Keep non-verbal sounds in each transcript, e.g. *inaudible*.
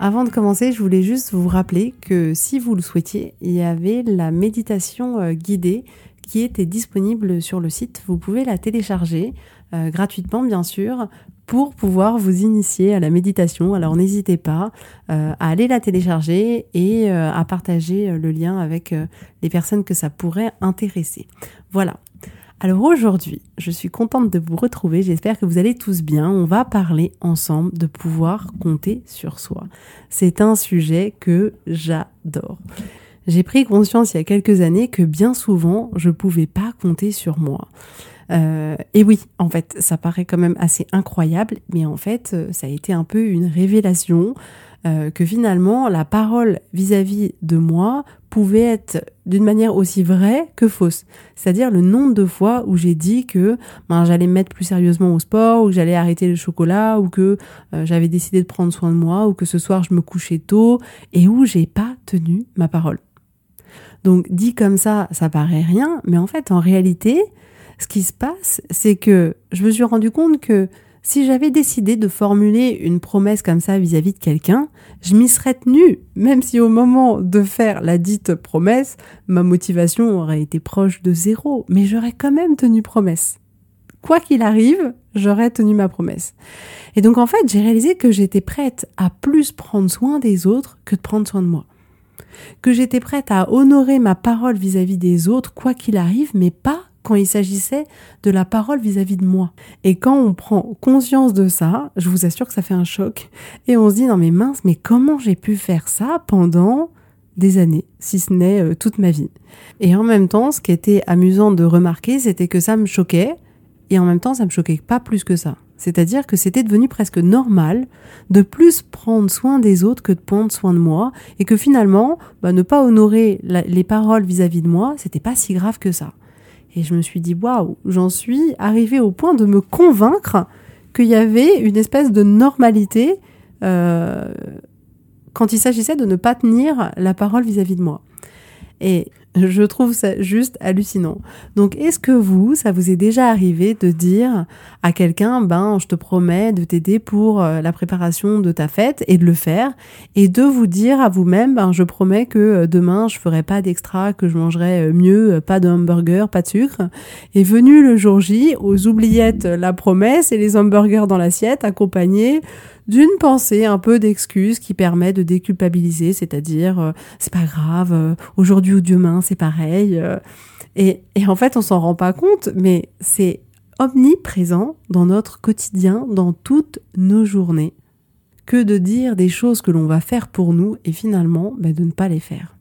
Avant de commencer, je voulais juste vous rappeler que si vous le souhaitiez, il y avait la méditation euh, guidée qui était disponible sur le site. Vous pouvez la télécharger euh, gratuitement, bien sûr, pour pouvoir vous initier à la méditation. Alors n'hésitez pas euh, à aller la télécharger et à partager le lien avec les personnes que ça pourrait intéresser. Voilà. Alors aujourd'hui, je suis contente de vous retrouver, j'espère que vous allez tous bien. On va parler ensemble de pouvoir compter sur soi. C'est un sujet que j'adore. J'ai pris conscience il y a quelques années que bien souvent, je pouvais pas compter sur moi. Euh, et oui, en fait, ça paraît quand même assez incroyable, mais en fait, ça a été un peu une révélation euh, que finalement, la parole vis-à-vis de moi pouvait être d'une manière aussi vraie que fausse. C'est-à-dire le nombre de fois où j'ai dit que ben, j'allais me mettre plus sérieusement au sport, ou que j'allais arrêter le chocolat, ou que euh, j'avais décidé de prendre soin de moi, ou que ce soir je me couchais tôt, et où j'ai pas tenu ma parole. Donc dit comme ça, ça paraît rien, mais en fait en réalité, ce qui se passe, c'est que je me suis rendu compte que si j'avais décidé de formuler une promesse comme ça vis-à-vis de quelqu'un, je m'y serais tenue, même si au moment de faire la dite promesse, ma motivation aurait été proche de zéro, mais j'aurais quand même tenu promesse. Quoi qu'il arrive, j'aurais tenu ma promesse. Et donc en fait, j'ai réalisé que j'étais prête à plus prendre soin des autres que de prendre soin de moi. Que j'étais prête à honorer ma parole vis-à-vis -vis des autres, quoi qu'il arrive, mais pas quand il s'agissait de la parole vis-à-vis de moi. Et quand on prend conscience de ça, je vous assure que ça fait un choc. Et on se dit, non mais mince, mais comment j'ai pu faire ça pendant des années, si ce n'est euh, toute ma vie? Et en même temps, ce qui était amusant de remarquer, c'était que ça me choquait, et en même temps, ça me choquait pas plus que ça. C'est-à-dire que c'était devenu presque normal de plus prendre soin des autres que de prendre soin de moi, et que finalement, bah, ne pas honorer les paroles vis-à-vis -vis de moi, c'était pas si grave que ça. Et je me suis dit, waouh, j'en suis arrivée au point de me convaincre qu'il y avait une espèce de normalité euh, quand il s'agissait de ne pas tenir la parole vis-à-vis -vis de moi. Et je trouve ça juste hallucinant. Donc, est-ce que vous, ça vous est déjà arrivé de dire à quelqu'un, ben, je te promets de t'aider pour euh, la préparation de ta fête et de le faire, et de vous dire à vous-même, ben, je promets que euh, demain, je ferai pas d'extra, que je mangerai euh, mieux, pas de hamburger, pas de sucre. Et venu le jour J, aux oubliettes, la promesse et les hamburgers dans l'assiette, accompagnés d'une pensée, un peu d'excuse qui permet de déculpabiliser, c'est-à-dire c'est pas grave, aujourd'hui ou demain c'est pareil. et, et en fait on s'en rend pas compte, mais c'est omniprésent dans notre quotidien, dans toutes nos journées, que de dire des choses que l'on va faire pour nous et finalement ben, de ne pas les faire.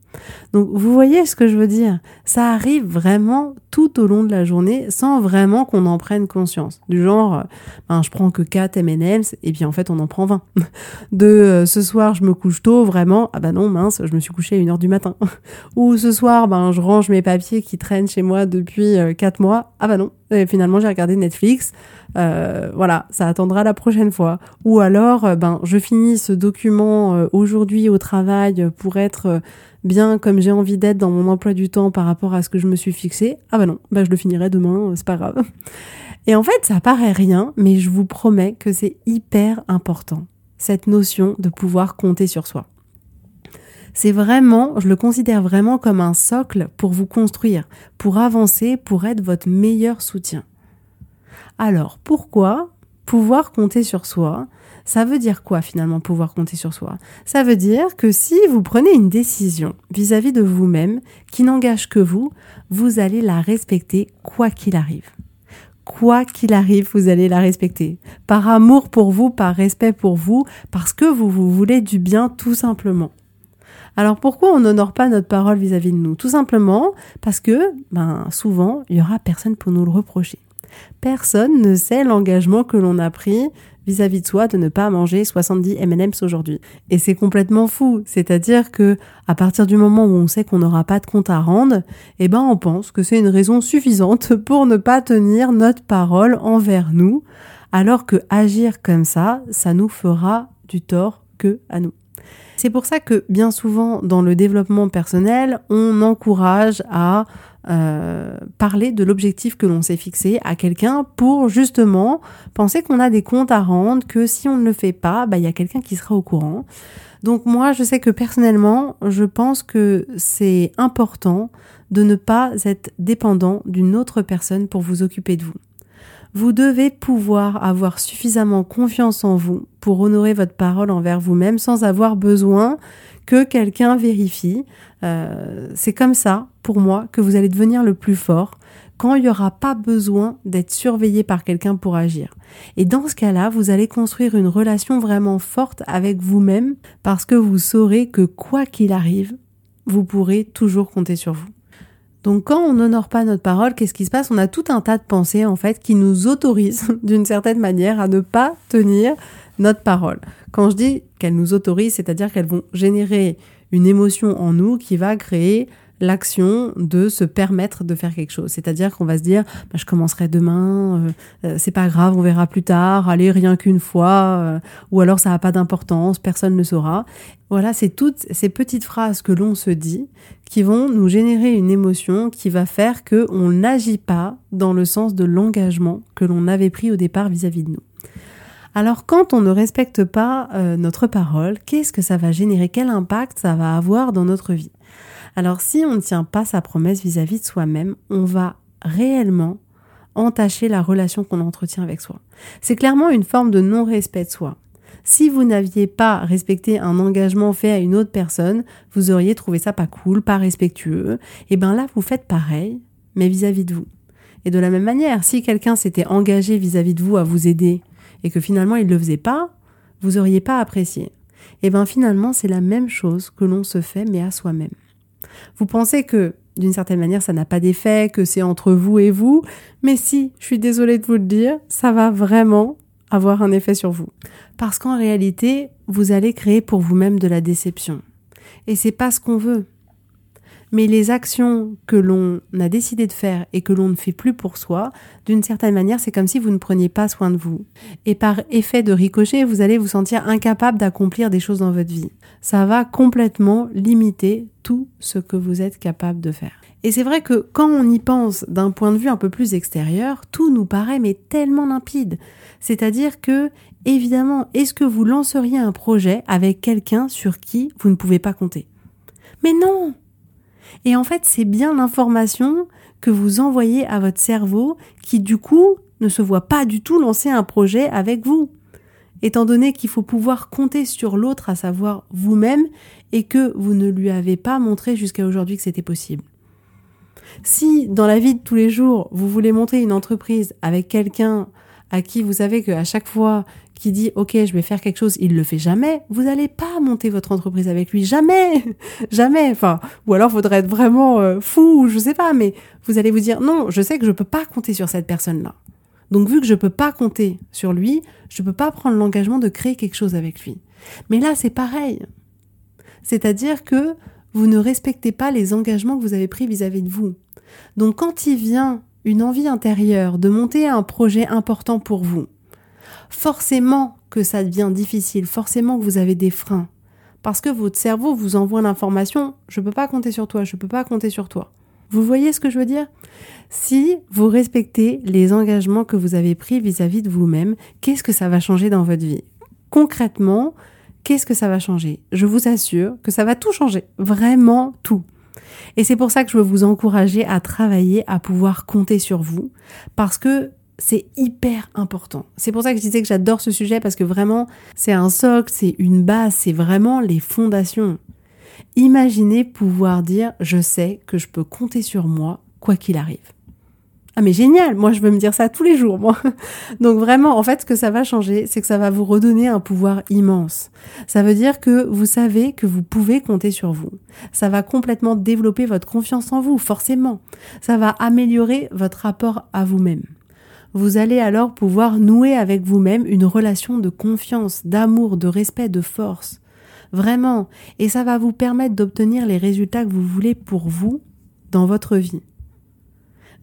Donc vous voyez ce que je veux dire? Ça arrive vraiment tout au long de la journée sans vraiment qu'on en prenne conscience. Du genre, euh, ben, je prends que 4 M&M's et puis en fait on en prend 20. *laughs* De euh, ce soir je me couche tôt, vraiment, ah bah non mince, je me suis couché à 1h du matin. *laughs* Ou ce soir, ben, je range mes papiers qui traînent chez moi depuis 4 euh, mois, ah bah non, et finalement j'ai regardé Netflix. voilà, ça attendra la prochaine fois. Ou alors, ben, je finis ce document aujourd'hui au travail pour être bien comme j'ai envie d'être dans mon emploi du temps par rapport à ce que je me suis fixé, ah bah non, bah je le finirai demain, euh, c'est pas grave. Et en fait, ça paraît rien, mais je vous promets que c'est hyper important, cette notion de pouvoir compter sur soi. C'est vraiment, je le considère vraiment comme un socle pour vous construire, pour avancer, pour être votre meilleur soutien. Alors, pourquoi pouvoir compter sur soi, ça veut dire quoi finalement pouvoir compter sur soi? Ça veut dire que si vous prenez une décision vis-à-vis de vous-même qui n'engage que vous, vous allez la respecter quoi qu'il arrive. Quoi qu'il arrive, vous allez la respecter. Par amour pour vous, par respect pour vous, parce que vous vous voulez du bien tout simplement. Alors pourquoi on n'honore pas notre parole vis-à-vis de nous? Tout simplement parce que ben, souvent, il y aura personne pour nous le reprocher. Personne ne sait l'engagement que l'on a pris vis-à-vis de soi de ne pas manger 70 M&M's aujourd'hui. Et c'est complètement fou. C'est-à-dire que à partir du moment où on sait qu'on n'aura pas de compte à rendre, eh ben on pense que c'est une raison suffisante *laughs* pour ne pas tenir notre parole envers nous, alors que agir comme ça, ça nous fera du tort que à nous. C'est pour ça que bien souvent dans le développement personnel, on encourage à euh, parler de l'objectif que l'on s'est fixé à quelqu'un pour justement penser qu'on a des comptes à rendre, que si on ne le fait pas, bah, il y a quelqu'un qui sera au courant. Donc moi, je sais que personnellement, je pense que c'est important de ne pas être dépendant d'une autre personne pour vous occuper de vous. Vous devez pouvoir avoir suffisamment confiance en vous pour honorer votre parole envers vous-même sans avoir besoin que quelqu'un vérifie. Euh, c'est comme ça, pour moi, que vous allez devenir le plus fort quand il n'y aura pas besoin d'être surveillé par quelqu'un pour agir. Et dans ce cas-là, vous allez construire une relation vraiment forte avec vous-même parce que vous saurez que quoi qu'il arrive, vous pourrez toujours compter sur vous. Donc quand on n'honore pas notre parole, qu'est-ce qui se passe? On a tout un tas de pensées en fait qui nous autorisent *laughs* d'une certaine manière à ne pas tenir notre parole. Quand je dis qu'elles nous autorisent, c'est-à-dire qu'elles vont générer une émotion en nous qui va créer l'action de se permettre de faire quelque chose. C'est-à-dire qu'on va se dire, bah, je commencerai demain, euh, euh, c'est pas grave, on verra plus tard, allez, rien qu'une fois, euh, ou alors ça n'a pas d'importance, personne ne saura. Voilà, c'est toutes ces petites phrases que l'on se dit qui vont nous générer une émotion qui va faire que on n'agit pas dans le sens de l'engagement que l'on avait pris au départ vis-à-vis de nous. Alors quand on ne respecte pas euh, notre parole, qu'est-ce que ça va générer? Quel impact ça va avoir dans notre vie? Alors si on ne tient pas sa promesse vis-à-vis de soi-même, on va réellement entacher la relation qu'on entretient avec soi. C'est clairement une forme de non-respect de soi. Si vous n'aviez pas respecté un engagement fait à une autre personne, vous auriez trouvé ça pas cool, pas respectueux. Et bien là, vous faites pareil, mais vis-à-vis de vous. Et de la même manière, si quelqu'un s'était engagé vis-à-vis de vous à vous aider, et que finalement il ne le faisait pas, vous auriez pas apprécié. Et eh bien finalement c'est la même chose que l'on se fait mais à soi-même. Vous pensez que d'une certaine manière ça n'a pas d'effet, que c'est entre vous et vous, mais si, je suis désolée de vous le dire, ça va vraiment avoir un effet sur vous. Parce qu'en réalité, vous allez créer pour vous-même de la déception. Et c'est pas ce qu'on veut. Mais les actions que l'on a décidé de faire et que l'on ne fait plus pour soi, d'une certaine manière, c'est comme si vous ne preniez pas soin de vous. Et par effet de ricochet, vous allez vous sentir incapable d'accomplir des choses dans votre vie. Ça va complètement limiter tout ce que vous êtes capable de faire. Et c'est vrai que quand on y pense d'un point de vue un peu plus extérieur, tout nous paraît mais tellement limpide. C'est-à-dire que, évidemment, est-ce que vous lanceriez un projet avec quelqu'un sur qui vous ne pouvez pas compter? Mais non et en fait, c'est bien l'information que vous envoyez à votre cerveau qui, du coup, ne se voit pas du tout lancer un projet avec vous. Étant donné qu'il faut pouvoir compter sur l'autre, à savoir vous-même, et que vous ne lui avez pas montré jusqu'à aujourd'hui que c'était possible. Si dans la vie de tous les jours, vous voulez monter une entreprise avec quelqu'un à qui vous savez qu'à chaque fois qui dit ok je vais faire quelque chose, il le fait jamais, vous n'allez pas monter votre entreprise avec lui jamais, *laughs* jamais. Enfin ou alors faudrait être vraiment euh, fou, je sais pas, mais vous allez vous dire non, je sais que je peux pas compter sur cette personne là. Donc vu que je peux pas compter sur lui, je peux pas prendre l'engagement de créer quelque chose avec lui. Mais là c'est pareil, c'est-à-dire que vous ne respectez pas les engagements que vous avez pris vis-à-vis de vous. Donc quand il vient une envie intérieure de monter un projet important pour vous, forcément que ça devient difficile, forcément que vous avez des freins. Parce que votre cerveau vous envoie l'information, je ne peux pas compter sur toi, je ne peux pas compter sur toi. Vous voyez ce que je veux dire? Si vous respectez les engagements que vous avez pris vis-à-vis de vous-même, qu'est-ce que ça va changer dans votre vie? Concrètement, qu'est-ce que ça va changer? Je vous assure que ça va tout changer, vraiment tout. Et c'est pour ça que je veux vous encourager à travailler, à pouvoir compter sur vous, parce que c'est hyper important. C'est pour ça que je disais que j'adore ce sujet parce que vraiment, c'est un socle, c'est une base, c'est vraiment les fondations. Imaginez pouvoir dire je sais que je peux compter sur moi quoi qu'il arrive. Ah mais génial, moi je veux me dire ça tous les jours, moi. *laughs* Donc vraiment, en fait, ce que ça va changer, c'est que ça va vous redonner un pouvoir immense. Ça veut dire que vous savez que vous pouvez compter sur vous. Ça va complètement développer votre confiance en vous, forcément. Ça va améliorer votre rapport à vous-même. Vous allez alors pouvoir nouer avec vous-même une relation de confiance, d'amour, de respect, de force. Vraiment. Et ça va vous permettre d'obtenir les résultats que vous voulez pour vous dans votre vie.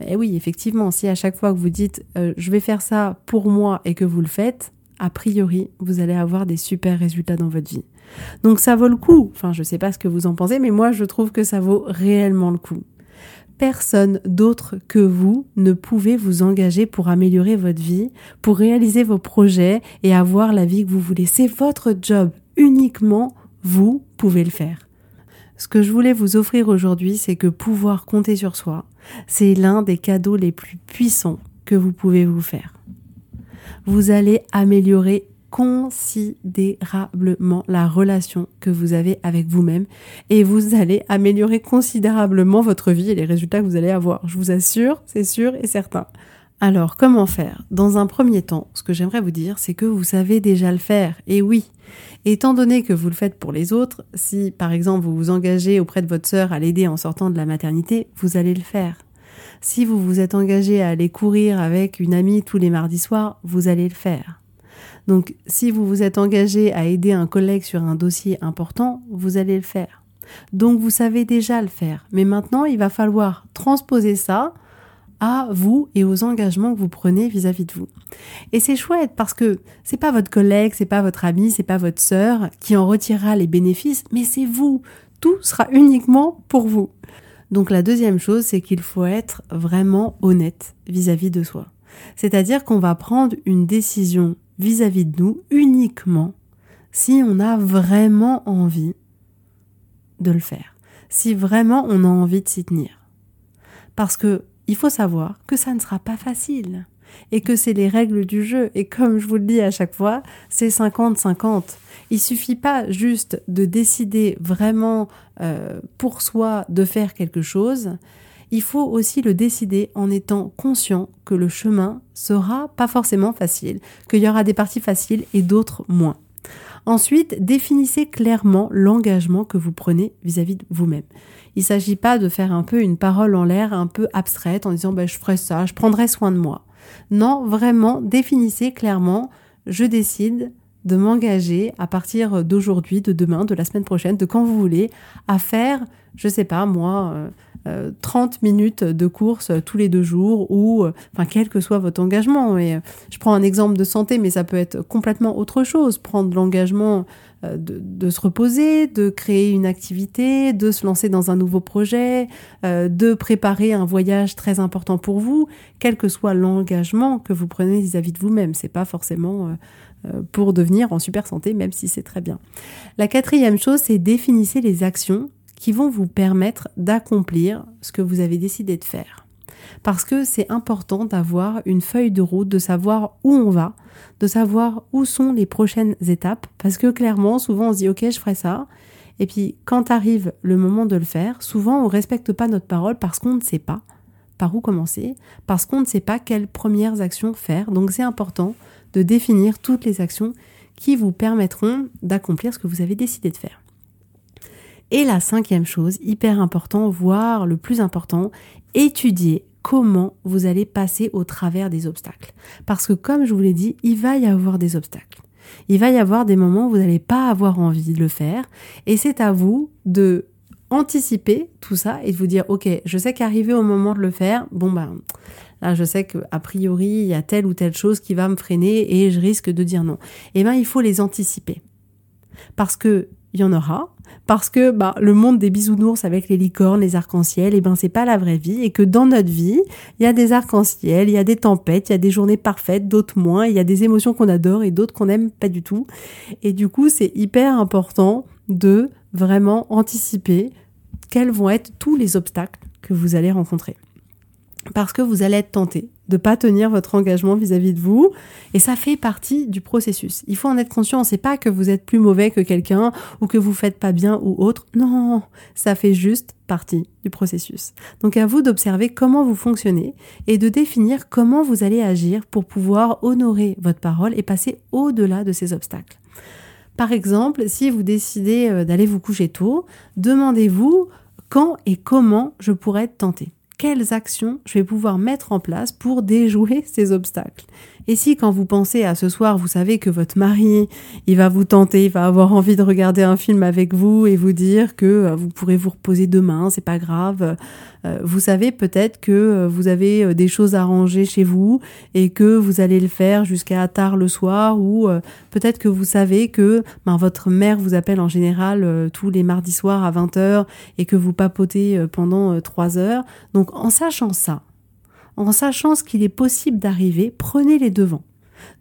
Et eh oui, effectivement, si à chaque fois que vous dites euh, je vais faire ça pour moi et que vous le faites, a priori, vous allez avoir des super résultats dans votre vie. Donc ça vaut le coup. Enfin, je sais pas ce que vous en pensez, mais moi, je trouve que ça vaut réellement le coup. Personne d'autre que vous ne pouvez vous engager pour améliorer votre vie, pour réaliser vos projets et avoir la vie que vous voulez. C'est votre job. Uniquement vous pouvez le faire. Ce que je voulais vous offrir aujourd'hui, c'est que pouvoir compter sur soi, c'est l'un des cadeaux les plus puissants que vous pouvez vous faire. Vous allez améliorer considérablement la relation que vous avez avec vous-même et vous allez améliorer considérablement votre vie et les résultats que vous allez avoir. Je vous assure, c'est sûr et certain. Alors, comment faire? Dans un premier temps, ce que j'aimerais vous dire, c'est que vous savez déjà le faire. Et oui, Étant donné que vous le faites pour les autres, si par exemple vous vous engagez auprès de votre sœur à l'aider en sortant de la maternité, vous allez le faire. Si vous vous êtes engagé à aller courir avec une amie tous les mardis soirs, vous allez le faire. Donc si vous vous êtes engagé à aider un collègue sur un dossier important, vous allez le faire. Donc vous savez déjà le faire. Mais maintenant, il va falloir transposer ça à vous et aux engagements que vous prenez vis-à-vis de vous. Et c'est chouette parce que c'est pas votre collègue, c'est pas votre ami, c'est pas votre sœur qui en retirera les bénéfices, mais c'est vous. Tout sera uniquement pour vous. Donc la deuxième chose, c'est qu'il faut être vraiment honnête vis-à-vis de soi. C'est-à-dire qu'on va prendre une décision vis-à-vis de nous uniquement si on a vraiment envie de le faire. Si vraiment on a envie de s'y tenir. Parce que il faut savoir que ça ne sera pas facile et que c'est les règles du jeu. Et comme je vous le dis à chaque fois, c'est 50-50. Il suffit pas juste de décider vraiment euh, pour soi de faire quelque chose. Il faut aussi le décider en étant conscient que le chemin sera pas forcément facile, qu'il y aura des parties faciles et d'autres moins. Ensuite, définissez clairement l'engagement que vous prenez vis-à-vis de vous-même. Il ne s'agit pas de faire un peu une parole en l'air, un peu abstraite, en disant ben, je ferai ça, je prendrai soin de moi. Non, vraiment, définissez clairement, je décide de m'engager à partir d'aujourd'hui, de demain, de la semaine prochaine, de quand vous voulez, à faire, je sais pas moi, 30 euh, euh, minutes de course tous les deux jours ou, euh, enfin, quel que soit votre engagement. Je prends un exemple de santé, mais ça peut être complètement autre chose. Prendre l'engagement de, se reposer, de créer une activité, de se lancer dans un nouveau projet, de préparer un voyage très important pour vous, quel que soit l'engagement que vous prenez vis-à-vis de vous-même. C'est pas forcément pour devenir en super santé, même si c'est très bien. La quatrième chose, c'est définissez les actions qui vont vous permettre d'accomplir ce que vous avez décidé de faire. Parce que c'est important d'avoir une feuille de route, de savoir où on va, de savoir où sont les prochaines étapes. Parce que clairement, souvent on se dit ok, je ferai ça. Et puis quand arrive le moment de le faire, souvent on ne respecte pas notre parole parce qu'on ne sait pas par où commencer, parce qu'on ne sait pas quelles premières actions faire. Donc c'est important de définir toutes les actions qui vous permettront d'accomplir ce que vous avez décidé de faire. Et la cinquième chose, hyper important, voire le plus important, étudier comment vous allez passer au travers des obstacles. Parce que comme je vous l'ai dit, il va y avoir des obstacles. Il va y avoir des moments où vous n'allez pas avoir envie de le faire. Et c'est à vous de anticiper tout ça et de vous dire, OK, je sais qu'arriver au moment de le faire, bon ben, là je sais qu'a priori, il y a telle ou telle chose qui va me freiner et je risque de dire non. Eh bien, il faut les anticiper. Parce que il y en aura, parce que bah, le monde des bisounours avec les licornes, les arcs-en-ciel, et eh ben c'est pas la vraie vie, et que dans notre vie, il y a des arcs-en-ciel, il y a des tempêtes, il y a des journées parfaites, d'autres moins, il y a des émotions qu'on adore et d'autres qu'on n'aime pas du tout. Et du coup, c'est hyper important de vraiment anticiper quels vont être tous les obstacles que vous allez rencontrer. Parce que vous allez être tenté de pas tenir votre engagement vis-à-vis de vous et ça fait partie du processus. Il faut en être conscient, c'est pas que vous êtes plus mauvais que quelqu'un ou que vous faites pas bien ou autre. Non, ça fait juste partie du processus. Donc à vous d'observer comment vous fonctionnez et de définir comment vous allez agir pour pouvoir honorer votre parole et passer au-delà de ces obstacles. Par exemple, si vous décidez euh, d'aller vous coucher tôt, demandez-vous quand et comment je pourrais être tenté quelles actions je vais pouvoir mettre en place pour déjouer ces obstacles. Et si quand vous pensez à ce soir, vous savez que votre mari, il va vous tenter, il va avoir envie de regarder un film avec vous et vous dire que euh, vous pourrez vous reposer demain, c'est pas grave. Euh, vous savez peut-être que euh, vous avez des choses à ranger chez vous et que vous allez le faire jusqu'à tard le soir ou peut-être que vous savez que ben, votre mère vous appelle en général tous les mardis soirs à 20h et que vous papotez pendant 3 heures. Donc en sachant ça, en sachant ce qu'il est possible d'arriver, prenez les devants.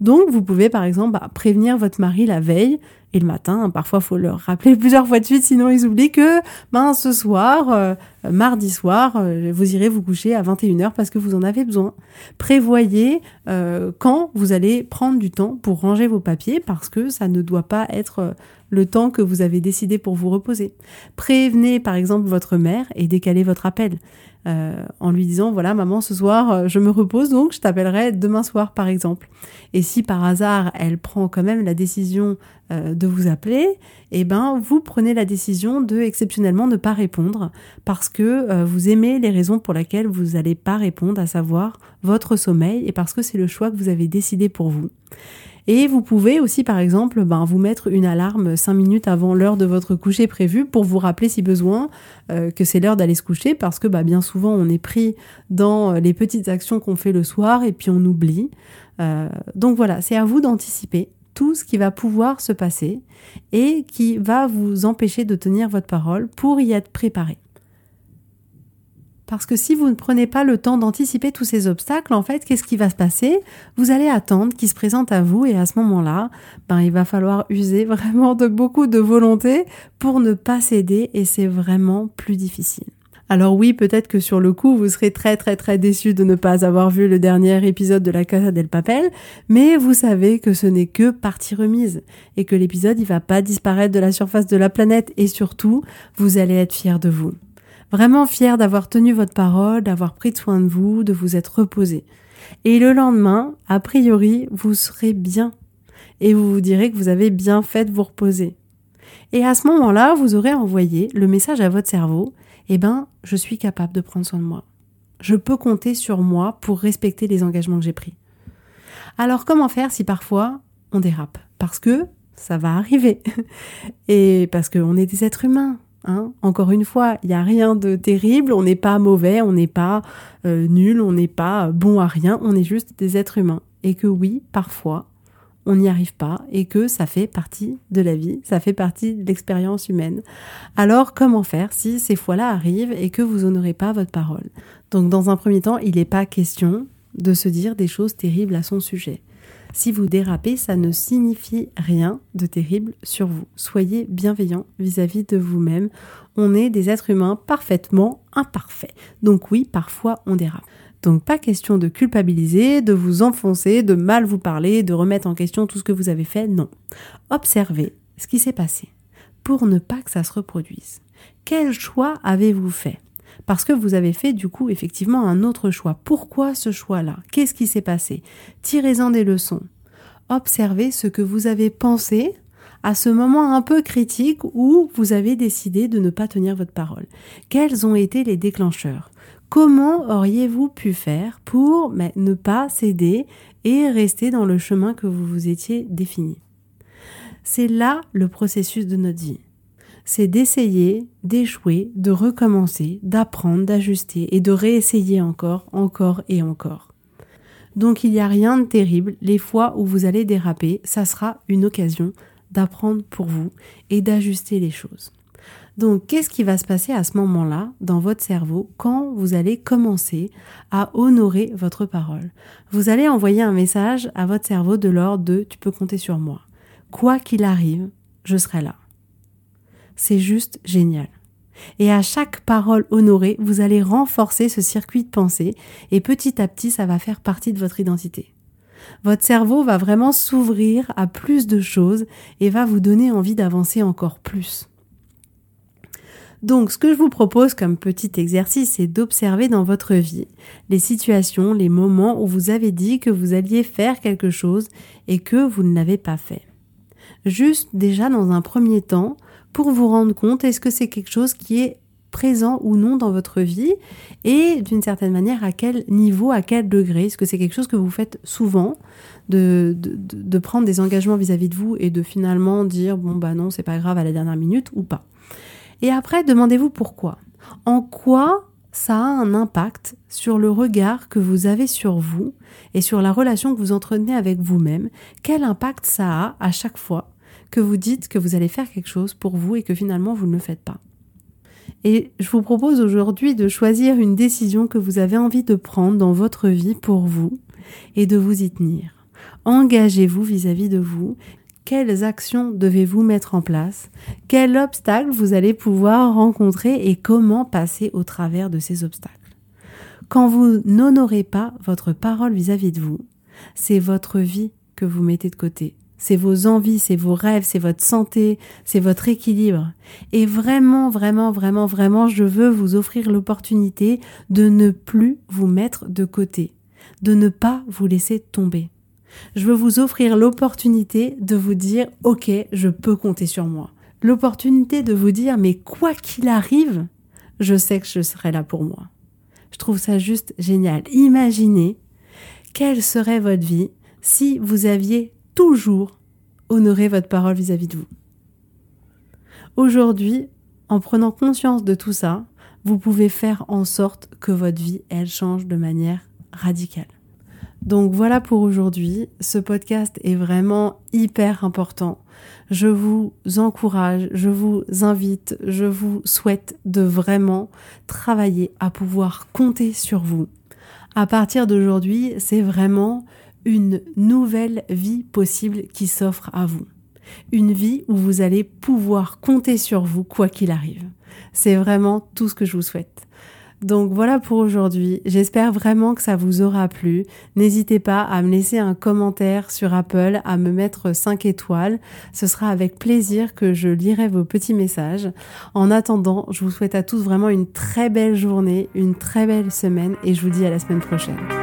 Donc, vous pouvez par exemple bah, prévenir votre mari la veille et le matin. Parfois, il faut leur rappeler *laughs* plusieurs fois de suite, sinon ils oublient que ben, ce soir, euh, mardi soir, euh, vous irez vous coucher à 21h parce que vous en avez besoin. Prévoyez euh, quand vous allez prendre du temps pour ranger vos papiers parce que ça ne doit pas être le temps que vous avez décidé pour vous reposer. Prévenez par exemple votre mère et décalez votre appel. Euh, en lui disant voilà maman ce soir euh, je me repose donc je t'appellerai demain soir par exemple et si par hasard elle prend quand même la décision euh, de vous appeler eh ben vous prenez la décision de exceptionnellement ne pas répondre parce que vous aimez les raisons pour lesquelles vous n'allez pas répondre à savoir votre sommeil et parce que c'est le choix que vous avez décidé pour vous et vous pouvez aussi, par exemple, ben, vous mettre une alarme 5 minutes avant l'heure de votre coucher prévu pour vous rappeler si besoin euh, que c'est l'heure d'aller se coucher parce que bah, bien souvent on est pris dans euh, les petites actions qu'on fait le soir et puis on oublie. Euh, donc voilà, c'est à vous d'anticiper tout ce qui va pouvoir se passer et qui va vous empêcher de tenir votre parole pour y être préparé. Parce que si vous ne prenez pas le temps d'anticiper tous ces obstacles, en fait, qu'est-ce qui va se passer? Vous allez attendre qu'ils se présentent à vous et à ce moment-là, ben, il va falloir user *laughs* vraiment de beaucoup de volonté pour ne pas céder et c'est vraiment plus difficile. Alors oui, peut-être que sur le coup, vous serez très très très déçu de ne pas avoir vu le dernier épisode de la Casa del Papel, mais vous savez que ce n'est que partie remise et que l'épisode il va pas disparaître de la surface de la planète et surtout, vous allez être fiers de vous. Vraiment fier d'avoir tenu votre parole, d'avoir pris soin de vous, de vous être reposé. Et le lendemain, a priori, vous serez bien. Et vous vous direz que vous avez bien fait de vous reposer. Et à ce moment-là, vous aurez envoyé le message à votre cerveau, eh ben, je suis capable de prendre soin de moi. Je peux compter sur moi pour respecter les engagements que j'ai pris. Alors comment faire si parfois on dérape? Parce que ça va arriver. *laughs* Et parce qu'on est des êtres humains. Hein. Encore une fois, il n'y a rien de terrible, on n'est pas mauvais, on n'est pas euh, nul, on n'est pas bon à rien, on est juste des êtres humains. Et que oui, parfois, on n'y arrive pas et que ça fait partie de la vie, ça fait partie de l'expérience humaine. Alors comment faire si ces fois-là arrivent et que vous honorez pas votre parole? Donc dans un premier temps, il n'est pas question de se dire des choses terribles à son sujet. Si vous dérapez, ça ne signifie rien de terrible sur vous. Soyez bienveillant vis-à-vis de vous-même. On est des êtres humains parfaitement imparfaits. Donc oui, parfois on dérape. Donc pas question de culpabiliser, de vous enfoncer, de mal vous parler, de remettre en question tout ce que vous avez fait, non. Observez ce qui s'est passé pour ne pas que ça se reproduise. Quel choix avez-vous fait? Parce que vous avez fait du coup effectivement un autre choix. Pourquoi ce choix-là? Qu'est-ce qui s'est passé? Tirez-en des leçons. Observez ce que vous avez pensé à ce moment un peu critique où vous avez décidé de ne pas tenir votre parole. Quels ont été les déclencheurs? Comment auriez-vous pu faire pour ne pas céder et rester dans le chemin que vous vous étiez défini? C'est là le processus de notre vie c'est d'essayer, d'échouer, de recommencer, d'apprendre, d'ajuster et de réessayer encore, encore et encore. Donc il n'y a rien de terrible, les fois où vous allez déraper, ça sera une occasion d'apprendre pour vous et d'ajuster les choses. Donc qu'est-ce qui va se passer à ce moment-là dans votre cerveau quand vous allez commencer à honorer votre parole? Vous allez envoyer un message à votre cerveau de l'ordre de tu peux compter sur moi. Quoi qu'il arrive, je serai là c'est juste génial. Et à chaque parole honorée, vous allez renforcer ce circuit de pensée et petit à petit, ça va faire partie de votre identité. Votre cerveau va vraiment s'ouvrir à plus de choses et va vous donner envie d'avancer encore plus. Donc, ce que je vous propose comme petit exercice, c'est d'observer dans votre vie les situations, les moments où vous avez dit que vous alliez faire quelque chose et que vous ne l'avez pas fait. Juste déjà dans un premier temps, pour vous rendre compte, est-ce que c'est quelque chose qui est présent ou non dans votre vie et d'une certaine manière à quel niveau, à quel degré? Est-ce que c'est quelque chose que vous faites souvent de, de, prendre des engagements vis-à-vis de vous et de finalement dire bon bah non c'est pas grave à la dernière minute ou pas? Et après demandez-vous pourquoi? En quoi ça a un impact sur le regard que vous avez sur vous et sur la relation que vous entretenez avec vous-même? Quel impact ça a à chaque fois que vous dites que vous allez faire quelque chose pour vous et que finalement vous ne le faites pas. Et je vous propose aujourd'hui de choisir une décision que vous avez envie de prendre dans votre vie pour vous et de vous y tenir. Engagez-vous vis-à-vis de vous. Quelles actions devez-vous mettre en place? Quels obstacles vous allez pouvoir rencontrer et comment passer au travers de ces obstacles? Quand vous n'honorez pas votre parole vis-à-vis -vis de vous, c'est votre vie que vous mettez de côté c'est vos envies, c'est vos rêves, c'est votre santé, c'est votre équilibre. Et vraiment, vraiment, vraiment, vraiment, je veux vous offrir l'opportunité de ne plus vous mettre de côté, de ne pas vous laisser tomber. Je veux vous offrir l'opportunité de vous dire, OK, je peux compter sur moi. L'opportunité de vous dire, mais quoi qu'il arrive, je sais que je serai là pour moi. Je trouve ça juste génial. Imaginez quelle serait votre vie si vous aviez toujours honorer votre parole vis-à-vis de vous. Aujourd'hui, en prenant conscience de tout ça, vous pouvez faire en sorte que votre vie, elle change de manière radicale. Donc voilà pour aujourd'hui. Ce podcast est vraiment hyper important. Je vous encourage, je vous invite, je vous souhaite de vraiment travailler à pouvoir compter sur vous. À partir d'aujourd'hui, c'est vraiment une nouvelle vie possible qui s'offre à vous. Une vie où vous allez pouvoir compter sur vous quoi qu'il arrive. C'est vraiment tout ce que je vous souhaite. Donc voilà pour aujourd'hui. J'espère vraiment que ça vous aura plu. N'hésitez pas à me laisser un commentaire sur Apple, à me mettre 5 étoiles. Ce sera avec plaisir que je lirai vos petits messages. En attendant, je vous souhaite à tous vraiment une très belle journée, une très belle semaine et je vous dis à la semaine prochaine.